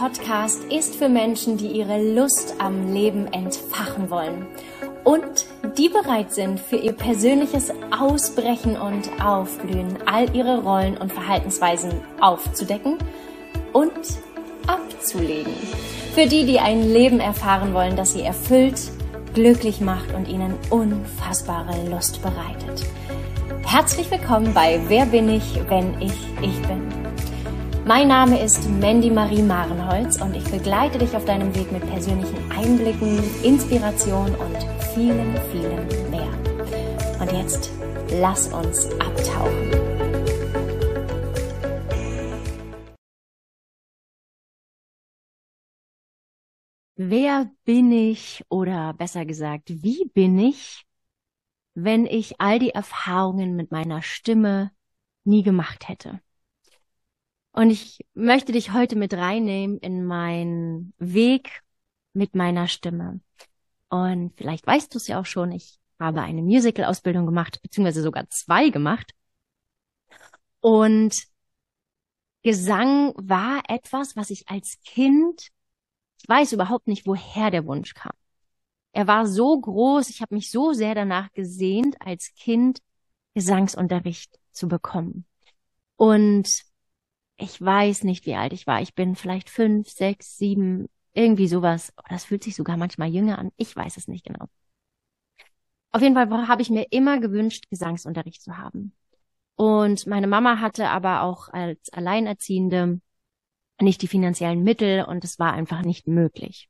Podcast ist für Menschen, die ihre Lust am Leben entfachen wollen und die bereit sind, für ihr persönliches Ausbrechen und Aufblühen all ihre Rollen und Verhaltensweisen aufzudecken und abzulegen. Für die, die ein Leben erfahren wollen, das sie erfüllt, glücklich macht und ihnen unfassbare Lust bereitet. Herzlich willkommen bei Wer bin ich, wenn ich ich bin. Mein Name ist Mandy Marie Marenholz und ich begleite dich auf deinem Weg mit persönlichen Einblicken, Inspiration und vielen, vielen mehr. Und jetzt lass uns abtauchen. Wer bin ich oder besser gesagt, wie bin ich, wenn ich all die Erfahrungen mit meiner Stimme nie gemacht hätte? Und ich möchte dich heute mit reinnehmen in meinen Weg mit meiner Stimme. Und vielleicht weißt du es ja auch schon, ich habe eine Musical-Ausbildung gemacht, beziehungsweise sogar zwei gemacht. Und Gesang war etwas, was ich als Kind, ich weiß überhaupt nicht, woher der Wunsch kam. Er war so groß, ich habe mich so sehr danach gesehnt, als Kind Gesangsunterricht zu bekommen. Und ich weiß nicht, wie alt ich war. Ich bin vielleicht fünf, sechs, sieben, irgendwie sowas. Oh, das fühlt sich sogar manchmal jünger an. Ich weiß es nicht genau. Auf jeden Fall habe ich mir immer gewünscht, Gesangsunterricht zu haben. Und meine Mama hatte aber auch als Alleinerziehende nicht die finanziellen Mittel und es war einfach nicht möglich.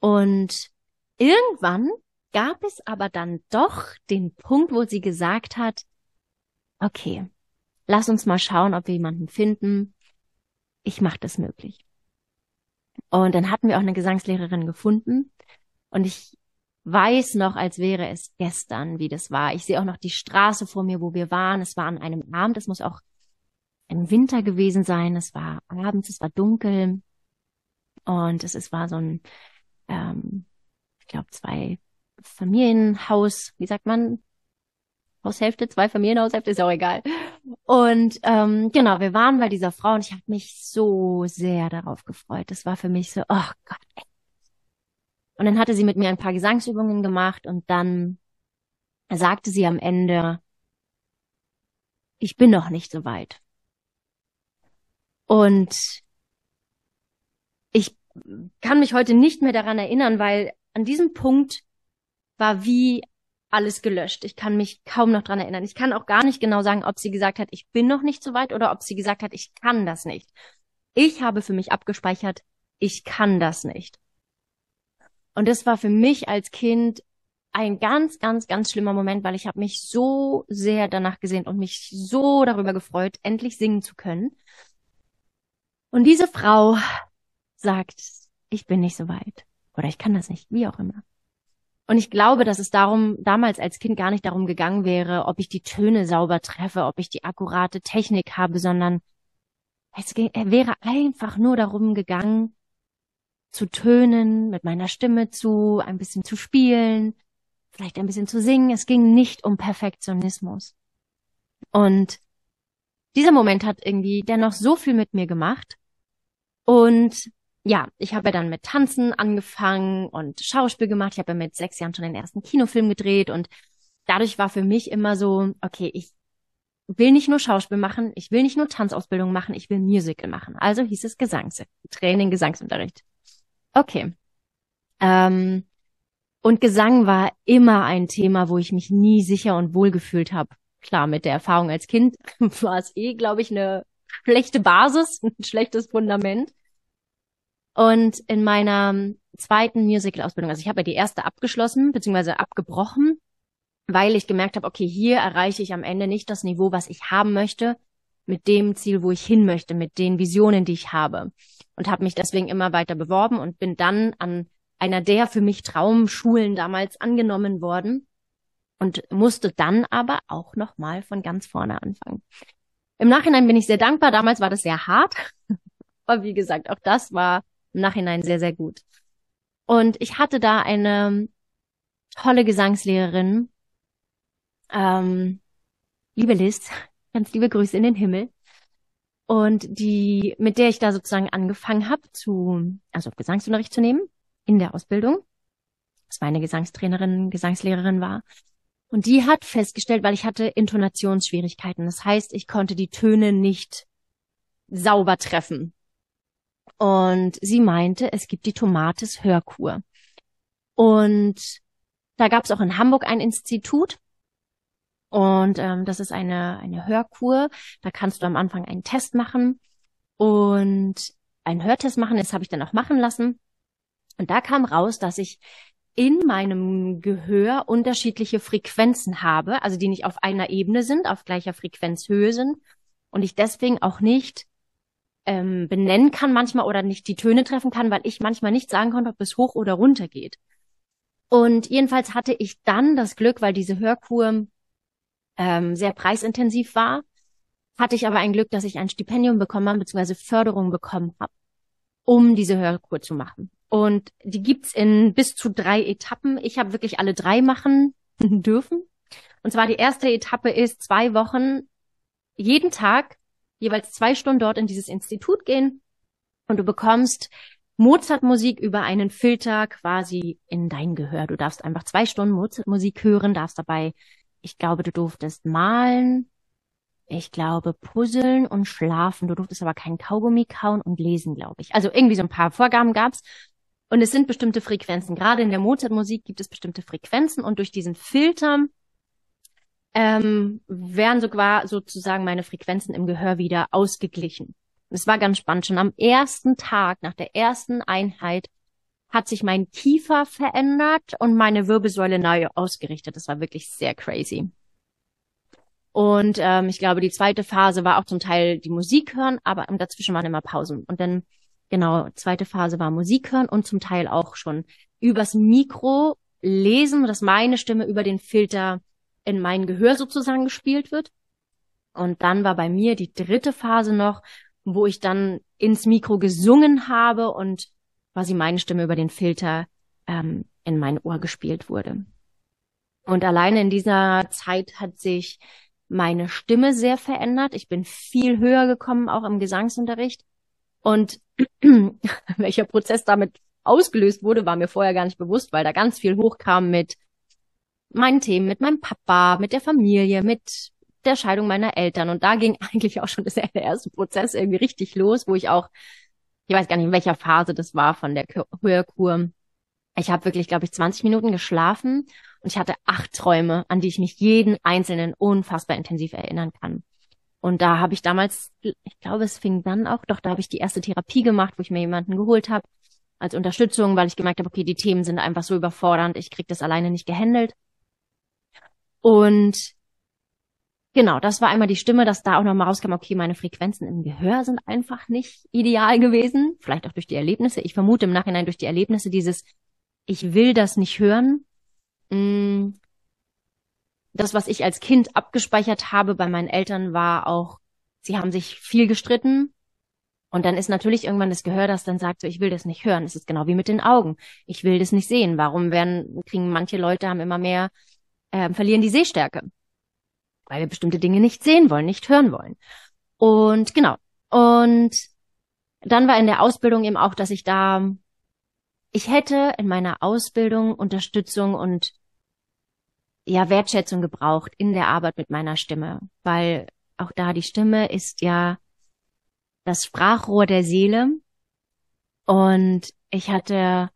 Und irgendwann gab es aber dann doch den Punkt, wo sie gesagt hat, okay, lass uns mal schauen, ob wir jemanden finden. Ich mache das möglich. Und dann hatten wir auch eine Gesangslehrerin gefunden. Und ich weiß noch, als wäre es gestern, wie das war. Ich sehe auch noch die Straße vor mir, wo wir waren. Es war an einem Abend. Es muss auch im Winter gewesen sein. Es war abends, es war dunkel. Und es, es war so ein, ähm, ich glaube, zwei Familienhaus, wie sagt man, Haushälfte, zwei Familienhaushälfte, ist auch egal. Und ähm, genau, wir waren bei dieser Frau und ich habe mich so sehr darauf gefreut. Das war für mich so, oh Gott. Und dann hatte sie mit mir ein paar Gesangsübungen gemacht und dann sagte sie am Ende, ich bin noch nicht so weit. Und ich kann mich heute nicht mehr daran erinnern, weil an diesem Punkt war wie alles gelöscht. Ich kann mich kaum noch dran erinnern. Ich kann auch gar nicht genau sagen, ob sie gesagt hat, ich bin noch nicht so weit oder ob sie gesagt hat, ich kann das nicht. Ich habe für mich abgespeichert, ich kann das nicht. Und das war für mich als Kind ein ganz, ganz, ganz schlimmer Moment, weil ich habe mich so sehr danach gesehnt und mich so darüber gefreut, endlich singen zu können. Und diese Frau sagt, ich bin nicht so weit oder ich kann das nicht, wie auch immer. Und ich glaube, dass es darum damals als Kind gar nicht darum gegangen wäre, ob ich die Töne sauber treffe, ob ich die akkurate Technik habe, sondern es wäre einfach nur darum gegangen, zu tönen, mit meiner Stimme zu, ein bisschen zu spielen, vielleicht ein bisschen zu singen. Es ging nicht um Perfektionismus. Und dieser Moment hat irgendwie dennoch so viel mit mir gemacht. Und ja, ich habe dann mit Tanzen angefangen und Schauspiel gemacht. Ich habe mit sechs Jahren schon den ersten Kinofilm gedreht und dadurch war für mich immer so, okay, ich will nicht nur Schauspiel machen, ich will nicht nur Tanzausbildung machen, ich will Musical machen. Also hieß es Gesangstraining, Gesangsunterricht. Okay. Ähm, und Gesang war immer ein Thema, wo ich mich nie sicher und wohl gefühlt habe. Klar, mit der Erfahrung als Kind war es eh, glaube ich, eine schlechte Basis, ein schlechtes Fundament. Und in meiner zweiten Musical-Ausbildung, also ich habe ja die erste abgeschlossen, beziehungsweise abgebrochen, weil ich gemerkt habe, okay, hier erreiche ich am Ende nicht das Niveau, was ich haben möchte, mit dem Ziel, wo ich hin möchte, mit den Visionen, die ich habe. Und habe mich deswegen immer weiter beworben und bin dann an einer der für mich Traumschulen damals angenommen worden und musste dann aber auch nochmal von ganz vorne anfangen. Im Nachhinein bin ich sehr dankbar. Damals war das sehr hart. Aber wie gesagt, auch das war im Nachhinein sehr, sehr gut. Und ich hatte da eine tolle Gesangslehrerin, ähm, liebe Liz, ganz liebe Grüße in den Himmel. und die, mit der ich da sozusagen angefangen habe, zu, also Gesangsunterricht zu nehmen in der Ausbildung. Das war eine Gesangstrainerin, Gesangslehrerin war. Und die hat festgestellt, weil ich hatte Intonationsschwierigkeiten. Das heißt, ich konnte die Töne nicht sauber treffen. Und sie meinte, es gibt die Tomates Hörkur. Und da gab es auch in Hamburg ein Institut. Und ähm, das ist eine, eine Hörkur. Da kannst du am Anfang einen Test machen und einen Hörtest machen. Das habe ich dann auch machen lassen. Und da kam raus, dass ich in meinem Gehör unterschiedliche Frequenzen habe, also die nicht auf einer Ebene sind, auf gleicher Frequenzhöhe sind und ich deswegen auch nicht ähm, benennen kann manchmal oder nicht die Töne treffen kann, weil ich manchmal nicht sagen konnte, ob es hoch oder runter geht. Und jedenfalls hatte ich dann das Glück, weil diese Hörkur ähm, sehr preisintensiv war, hatte ich aber ein Glück, dass ich ein Stipendium bekommen habe, beziehungsweise Förderung bekommen habe, um diese Hörkur zu machen. Und die gibt's in bis zu drei Etappen. Ich habe wirklich alle drei machen dürfen. Und zwar die erste Etappe ist zwei Wochen, jeden Tag, jeweils zwei Stunden dort in dieses Institut gehen. Und du bekommst Mozart-Musik über einen Filter quasi in dein Gehör. Du darfst einfach zwei Stunden Mozart-Musik hören, darfst dabei, ich glaube, du durftest malen, ich glaube, puzzeln und schlafen. Du durftest aber kein Kaugummi kauen und lesen, glaube ich. Also irgendwie so ein paar Vorgaben gab's. Und es sind bestimmte Frequenzen. Gerade in der Mozart-Musik gibt es bestimmte Frequenzen und durch diesen Filter ähm, werden sogar sozusagen meine Frequenzen im Gehör wieder ausgeglichen. Es war ganz spannend. Schon am ersten Tag, nach der ersten Einheit, hat sich mein Kiefer verändert und meine Wirbelsäule neu ausgerichtet. Das war wirklich sehr crazy. Und ähm, ich glaube, die zweite Phase war auch zum Teil die Musik hören, aber dazwischen waren immer Pausen. Und dann Genau, zweite Phase war Musik hören und zum Teil auch schon übers Mikro lesen, dass meine Stimme über den Filter in mein Gehör sozusagen gespielt wird. Und dann war bei mir die dritte Phase noch, wo ich dann ins Mikro gesungen habe und quasi meine Stimme über den Filter ähm, in mein Ohr gespielt wurde. Und alleine in dieser Zeit hat sich meine Stimme sehr verändert. Ich bin viel höher gekommen, auch im Gesangsunterricht. Und welcher Prozess damit ausgelöst wurde, war mir vorher gar nicht bewusst, weil da ganz viel hochkam mit meinen Themen, mit meinem Papa, mit der Familie, mit der Scheidung meiner Eltern. Und da ging eigentlich auch schon der erste Prozess irgendwie richtig los, wo ich auch, ich weiß gar nicht, in welcher Phase das war von der Hörkur. Ich habe wirklich, glaube ich, 20 Minuten geschlafen und ich hatte acht Träume, an die ich mich jeden einzelnen unfassbar intensiv erinnern kann. Und da habe ich damals, ich glaube, es fing dann auch, doch, da habe ich die erste Therapie gemacht, wo ich mir jemanden geholt habe als Unterstützung, weil ich gemerkt habe, okay, die Themen sind einfach so überfordernd, ich krieg das alleine nicht gehandelt. Und genau, das war einmal die Stimme, dass da auch nochmal rauskam, okay, meine Frequenzen im Gehör sind einfach nicht ideal gewesen, vielleicht auch durch die Erlebnisse. Ich vermute im Nachhinein durch die Erlebnisse dieses, ich will das nicht hören. Mm, das, was ich als Kind abgespeichert habe bei meinen Eltern, war auch, sie haben sich viel gestritten. Und dann ist natürlich irgendwann das Gehör, das dann sagt, so, ich will das nicht hören. Es ist genau wie mit den Augen. Ich will das nicht sehen. Warum werden, kriegen manche Leute haben immer mehr, äh, verlieren die Sehstärke? Weil wir bestimmte Dinge nicht sehen wollen, nicht hören wollen. Und genau. Und dann war in der Ausbildung eben auch, dass ich da, ich hätte in meiner Ausbildung Unterstützung und ja Wertschätzung gebraucht in der Arbeit mit meiner Stimme, weil auch da die Stimme ist ja das Sprachrohr der Seele und ich hatte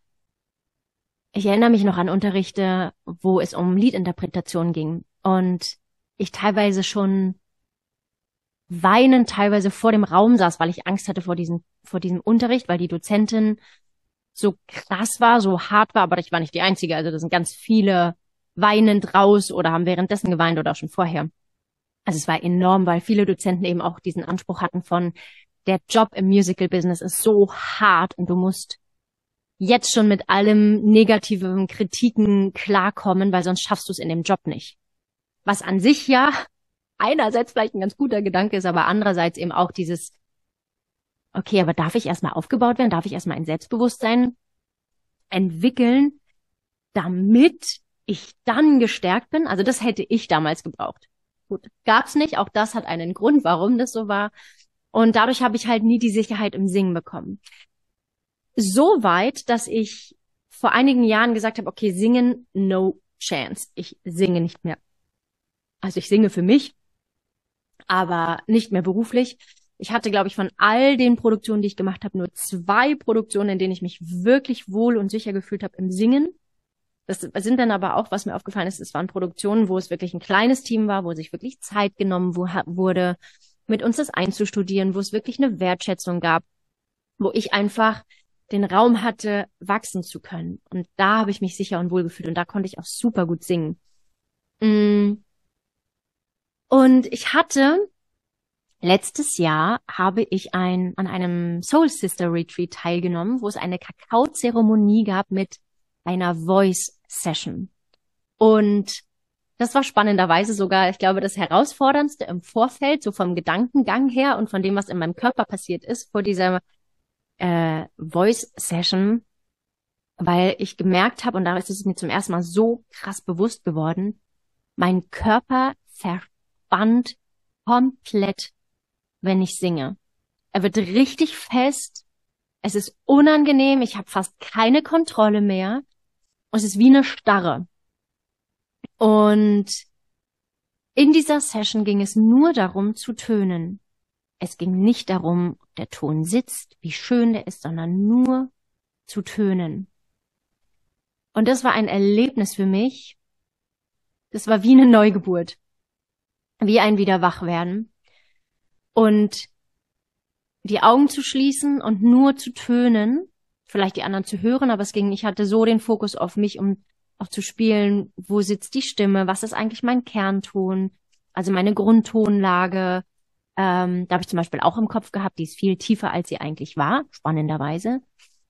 ich erinnere mich noch an Unterrichte, wo es um Liedinterpretation ging und ich teilweise schon weinend teilweise vor dem Raum saß, weil ich Angst hatte vor diesem vor diesem Unterricht, weil die Dozentin so krass war, so hart war, aber ich war nicht die einzige, also das sind ganz viele weinend raus oder haben währenddessen geweint oder auch schon vorher. Also es war enorm, weil viele Dozenten eben auch diesen Anspruch hatten von, der Job im Musical-Business ist so hart und du musst jetzt schon mit allem negativen Kritiken klarkommen, weil sonst schaffst du es in dem Job nicht. Was an sich ja einerseits vielleicht ein ganz guter Gedanke ist, aber andererseits eben auch dieses, okay, aber darf ich erstmal aufgebaut werden? Darf ich erstmal ein Selbstbewusstsein entwickeln, damit ich dann gestärkt bin. Also das hätte ich damals gebraucht. Gut, gab's nicht. Auch das hat einen Grund, warum das so war. Und dadurch habe ich halt nie die Sicherheit im Singen bekommen. So weit, dass ich vor einigen Jahren gesagt habe, okay, singen, no chance. Ich singe nicht mehr. Also ich singe für mich, aber nicht mehr beruflich. Ich hatte, glaube ich, von all den Produktionen, die ich gemacht habe, nur zwei Produktionen, in denen ich mich wirklich wohl und sicher gefühlt habe im Singen. Das sind dann aber auch, was mir aufgefallen ist, es waren Produktionen, wo es wirklich ein kleines Team war, wo sich wirklich Zeit genommen wurde, mit uns das einzustudieren, wo es wirklich eine Wertschätzung gab, wo ich einfach den Raum hatte, wachsen zu können. Und da habe ich mich sicher und wohl gefühlt und da konnte ich auch super gut singen. Mm. Und ich hatte letztes Jahr habe ich ein, an einem Soul Sister Retreat teilgenommen, wo es eine Kakaozeremonie gab mit einer Voice Session. Und das war spannenderweise sogar, ich glaube, das herausforderndste im Vorfeld, so vom Gedankengang her und von dem, was in meinem Körper passiert ist, vor dieser äh, Voice Session, weil ich gemerkt habe, und da ist es mir zum ersten Mal so krass bewusst geworden, mein Körper verspannt komplett, wenn ich singe. Er wird richtig fest, es ist unangenehm, ich habe fast keine Kontrolle mehr und es ist wie eine Starre. Und in dieser Session ging es nur darum zu tönen. Es ging nicht darum, der Ton sitzt, wie schön der ist, sondern nur zu tönen. Und das war ein Erlebnis für mich. Das war wie eine Neugeburt. Wie ein Wiederwachwerden. Und die Augen zu schließen und nur zu tönen, vielleicht die anderen zu hören, aber es ging, ich hatte so den Fokus auf mich, um auch zu spielen, wo sitzt die Stimme, was ist eigentlich mein Kernton, also meine Grundtonlage. Ähm, da habe ich zum Beispiel auch im Kopf gehabt, die ist viel tiefer, als sie eigentlich war, spannenderweise.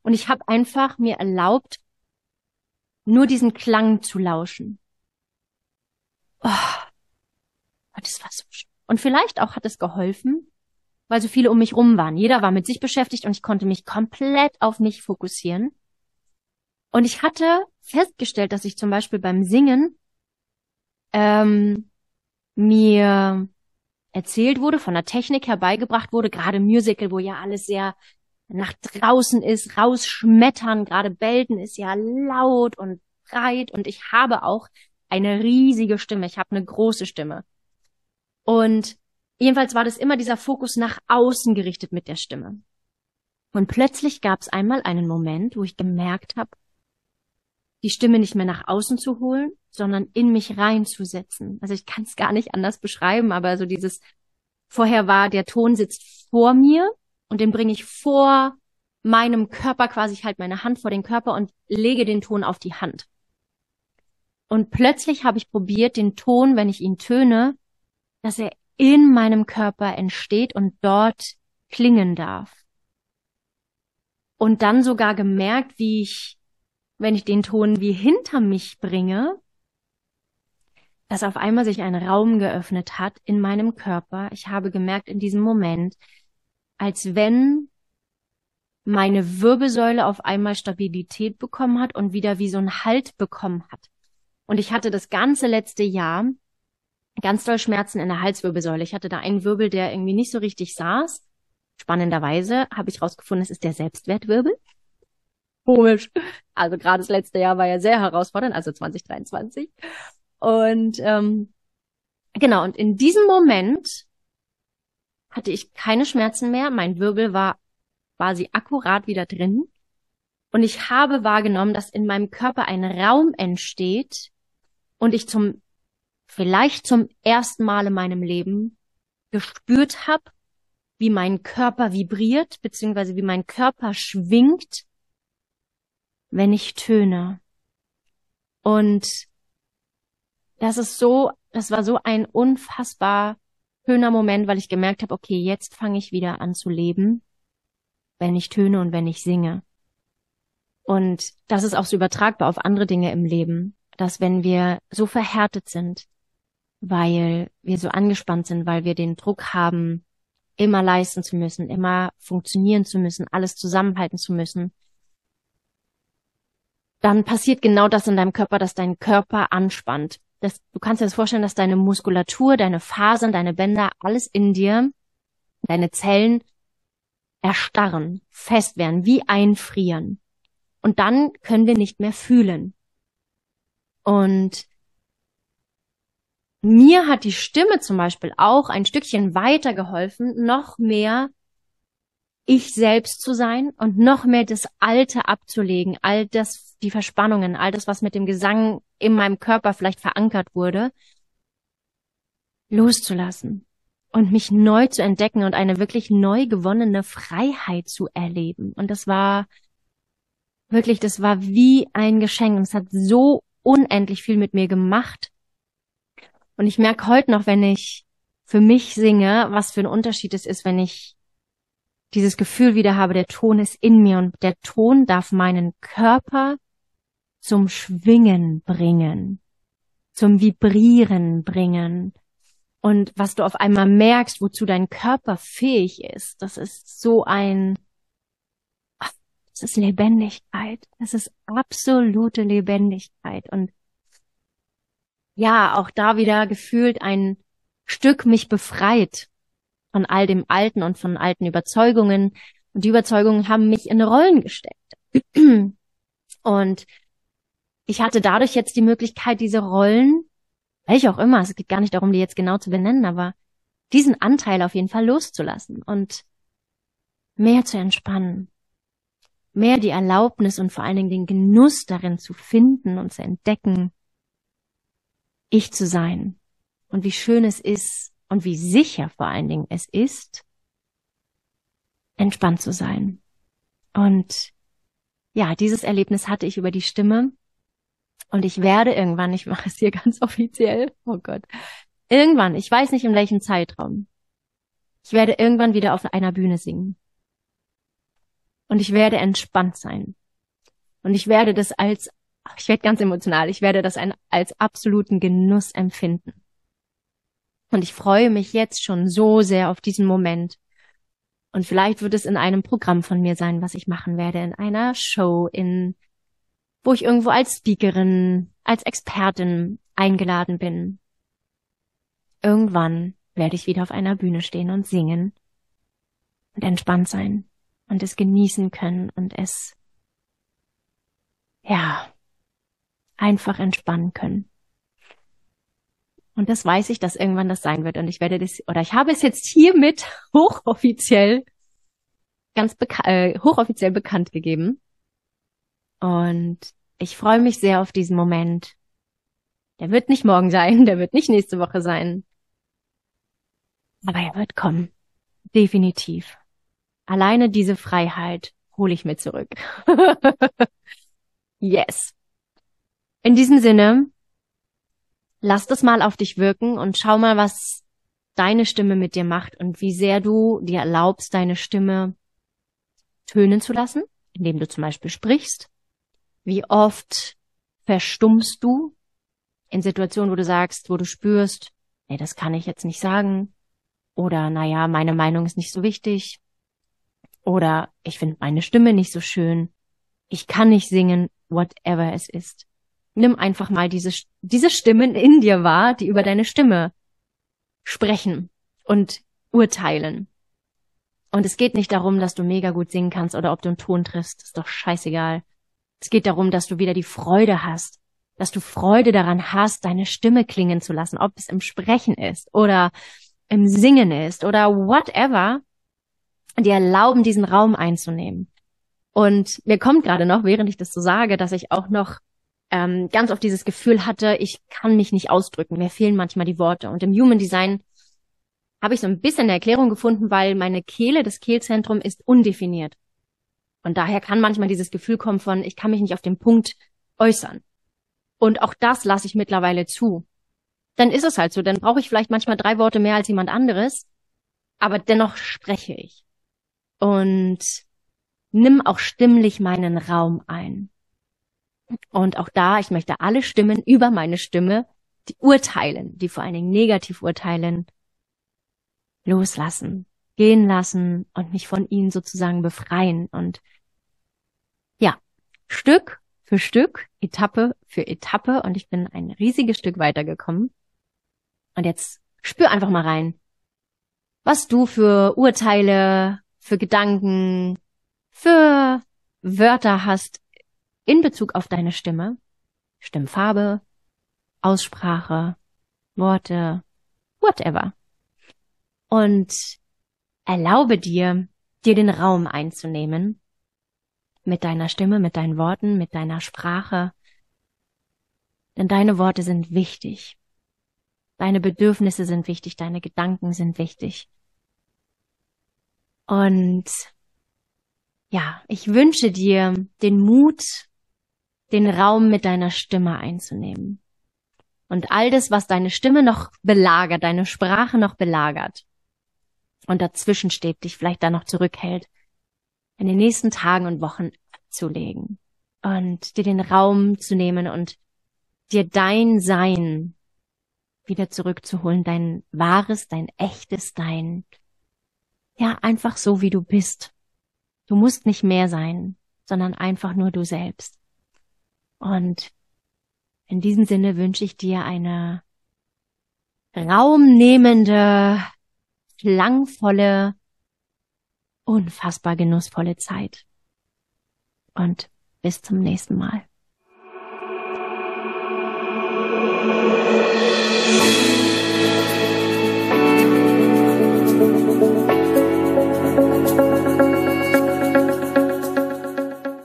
Und ich habe einfach mir erlaubt, nur diesen Klang zu lauschen. Oh, das war so schön. Und vielleicht auch hat es geholfen, weil so viele um mich rum waren. Jeder war mit sich beschäftigt und ich konnte mich komplett auf mich fokussieren. Und ich hatte festgestellt, dass ich zum Beispiel beim Singen ähm, mir erzählt wurde, von der Technik herbeigebracht wurde, gerade Musical, wo ja alles sehr nach draußen ist, rausschmettern, gerade Belden ist ja laut und breit und ich habe auch eine riesige Stimme, ich habe eine große Stimme. Und jedenfalls war das immer dieser Fokus nach außen gerichtet mit der Stimme. Und plötzlich gab es einmal einen Moment, wo ich gemerkt habe, die Stimme nicht mehr nach außen zu holen, sondern in mich reinzusetzen. Also ich kann es gar nicht anders beschreiben, aber so dieses vorher war, der Ton sitzt vor mir und den bringe ich vor meinem Körper quasi, ich halte meine Hand vor den Körper und lege den Ton auf die Hand. Und plötzlich habe ich probiert, den Ton, wenn ich ihn töne, dass er in meinem Körper entsteht und dort klingen darf. Und dann sogar gemerkt, wie ich wenn ich den Ton wie hinter mich bringe, dass auf einmal sich ein Raum geöffnet hat in meinem Körper. Ich habe gemerkt in diesem Moment, als wenn meine Wirbelsäule auf einmal Stabilität bekommen hat und wieder wie so ein Halt bekommen hat. Und ich hatte das ganze letzte Jahr ganz doll Schmerzen in der Halswirbelsäule. Ich hatte da einen Wirbel, der irgendwie nicht so richtig saß. Spannenderweise habe ich rausgefunden, es ist der Selbstwertwirbel. Komisch. Also gerade das letzte Jahr war ja sehr herausfordernd, also 2023. Und ähm, genau, und in diesem Moment hatte ich keine Schmerzen mehr. Mein Wirbel war quasi akkurat wieder drin. Und ich habe wahrgenommen, dass in meinem Körper ein Raum entsteht und ich zum, vielleicht zum ersten Mal in meinem Leben gespürt habe, wie mein Körper vibriert, beziehungsweise wie mein Körper schwingt wenn ich töne. Und das ist so, das war so ein unfassbar schöner Moment, weil ich gemerkt habe, okay, jetzt fange ich wieder an zu leben, wenn ich töne und wenn ich singe. Und das ist auch so übertragbar auf andere Dinge im Leben, dass wenn wir so verhärtet sind, weil wir so angespannt sind, weil wir den Druck haben, immer leisten zu müssen, immer funktionieren zu müssen, alles zusammenhalten zu müssen, dann passiert genau das in deinem Körper, dass dein Körper anspannt. Das, du kannst dir das vorstellen, dass deine Muskulatur, deine Fasern, deine Bänder, alles in dir Deine Zellen erstarren, fest werden, wie einfrieren. Und dann können wir nicht mehr fühlen. Und mir hat die Stimme zum Beispiel auch ein Stückchen weitergeholfen, noch mehr ich selbst zu sein und noch mehr das Alte abzulegen, all das, die Verspannungen, all das, was mit dem Gesang in meinem Körper vielleicht verankert wurde, loszulassen und mich neu zu entdecken und eine wirklich neu gewonnene Freiheit zu erleben. Und das war wirklich, das war wie ein Geschenk. Und es hat so unendlich viel mit mir gemacht. Und ich merke heute noch, wenn ich für mich singe, was für ein Unterschied es ist, wenn ich dieses Gefühl wieder habe, der Ton ist in mir und der Ton darf meinen Körper zum Schwingen bringen, zum Vibrieren bringen. Und was du auf einmal merkst, wozu dein Körper fähig ist, das ist so ein, das ist Lebendigkeit. Das ist absolute Lebendigkeit. Und ja, auch da wieder gefühlt ein Stück mich befreit von all dem Alten und von alten Überzeugungen. Und die Überzeugungen haben mich in Rollen gesteckt. Und ich hatte dadurch jetzt die Möglichkeit, diese Rollen, welche auch immer, es geht gar nicht darum, die jetzt genau zu benennen, aber diesen Anteil auf jeden Fall loszulassen und mehr zu entspannen, mehr die Erlaubnis und vor allen Dingen den Genuss darin zu finden und zu entdecken, ich zu sein und wie schön es ist, und wie sicher vor allen Dingen es ist, entspannt zu sein. Und ja, dieses Erlebnis hatte ich über die Stimme und ich werde irgendwann, ich mache es hier ganz offiziell, oh Gott, irgendwann, ich weiß nicht in welchem Zeitraum, ich werde irgendwann wieder auf einer Bühne singen. Und ich werde entspannt sein. Und ich werde das als, ich werde ganz emotional, ich werde das als absoluten Genuss empfinden. Und ich freue mich jetzt schon so sehr auf diesen Moment. Und vielleicht wird es in einem Programm von mir sein, was ich machen werde, in einer Show, in, wo ich irgendwo als Speakerin, als Expertin eingeladen bin. Irgendwann werde ich wieder auf einer Bühne stehen und singen und entspannt sein und es genießen können und es, ja, einfach entspannen können. Und das weiß ich, dass irgendwann das sein wird. Und ich werde das, oder ich habe es jetzt hiermit hochoffiziell, ganz beka äh, hochoffiziell bekannt gegeben. Und ich freue mich sehr auf diesen Moment. Der wird nicht morgen sein, der wird nicht nächste Woche sein. Aber er wird kommen. Definitiv. Alleine diese Freiheit hole ich mir zurück. yes. In diesem Sinne, lass das mal auf dich wirken und schau mal, was deine Stimme mit dir macht und wie sehr du dir erlaubst, deine Stimme tönen zu lassen, indem du zum Beispiel sprichst. Wie oft verstummst du in Situationen, wo du sagst, wo du spürst, nee, das kann ich jetzt nicht sagen. Oder, naja, meine Meinung ist nicht so wichtig. Oder ich finde meine Stimme nicht so schön. Ich kann nicht singen, whatever es ist nimm einfach mal diese, diese Stimmen in dir wahr, die über deine Stimme sprechen und urteilen. Und es geht nicht darum, dass du mega gut singen kannst oder ob du einen Ton triffst, ist doch scheißegal. Es geht darum, dass du wieder die Freude hast, dass du Freude daran hast, deine Stimme klingen zu lassen, ob es im Sprechen ist oder im Singen ist oder whatever, dir erlauben, diesen Raum einzunehmen. Und mir kommt gerade noch, während ich das so sage, dass ich auch noch ähm, ganz oft dieses Gefühl hatte, ich kann mich nicht ausdrücken, mir fehlen manchmal die Worte. Und im Human Design habe ich so ein bisschen eine Erklärung gefunden, weil meine Kehle, das Kehlzentrum ist undefiniert. Und daher kann manchmal dieses Gefühl kommen von, ich kann mich nicht auf den Punkt äußern. Und auch das lasse ich mittlerweile zu. Dann ist es halt so, dann brauche ich vielleicht manchmal drei Worte mehr als jemand anderes, aber dennoch spreche ich. Und nimm auch stimmlich meinen Raum ein. Und auch da, ich möchte alle Stimmen über meine Stimme, die urteilen, die vor allen Dingen negativ urteilen, loslassen, gehen lassen und mich von ihnen sozusagen befreien. Und ja, Stück für Stück, Etappe für Etappe und ich bin ein riesiges Stück weitergekommen. Und jetzt spür einfach mal rein. was du für Urteile, für Gedanken, für Wörter hast in Bezug auf deine Stimme, Stimmfarbe, Aussprache, Worte, whatever. Und erlaube dir, dir den Raum einzunehmen, mit deiner Stimme, mit deinen Worten, mit deiner Sprache, denn deine Worte sind wichtig. Deine Bedürfnisse sind wichtig, deine Gedanken sind wichtig. Und ja, ich wünsche dir den Mut, den Raum mit deiner Stimme einzunehmen. Und all das, was deine Stimme noch belagert, deine Sprache noch belagert und dazwischen steht, dich vielleicht da noch zurückhält, in den nächsten Tagen und Wochen abzulegen und dir den Raum zu nehmen und dir dein Sein wieder zurückzuholen, dein wahres, dein echtes, dein, ja, einfach so wie du bist. Du musst nicht mehr sein, sondern einfach nur du selbst. Und in diesem Sinne wünsche ich dir eine raumnehmende, klangvolle, unfassbar genussvolle Zeit. Und bis zum nächsten Mal.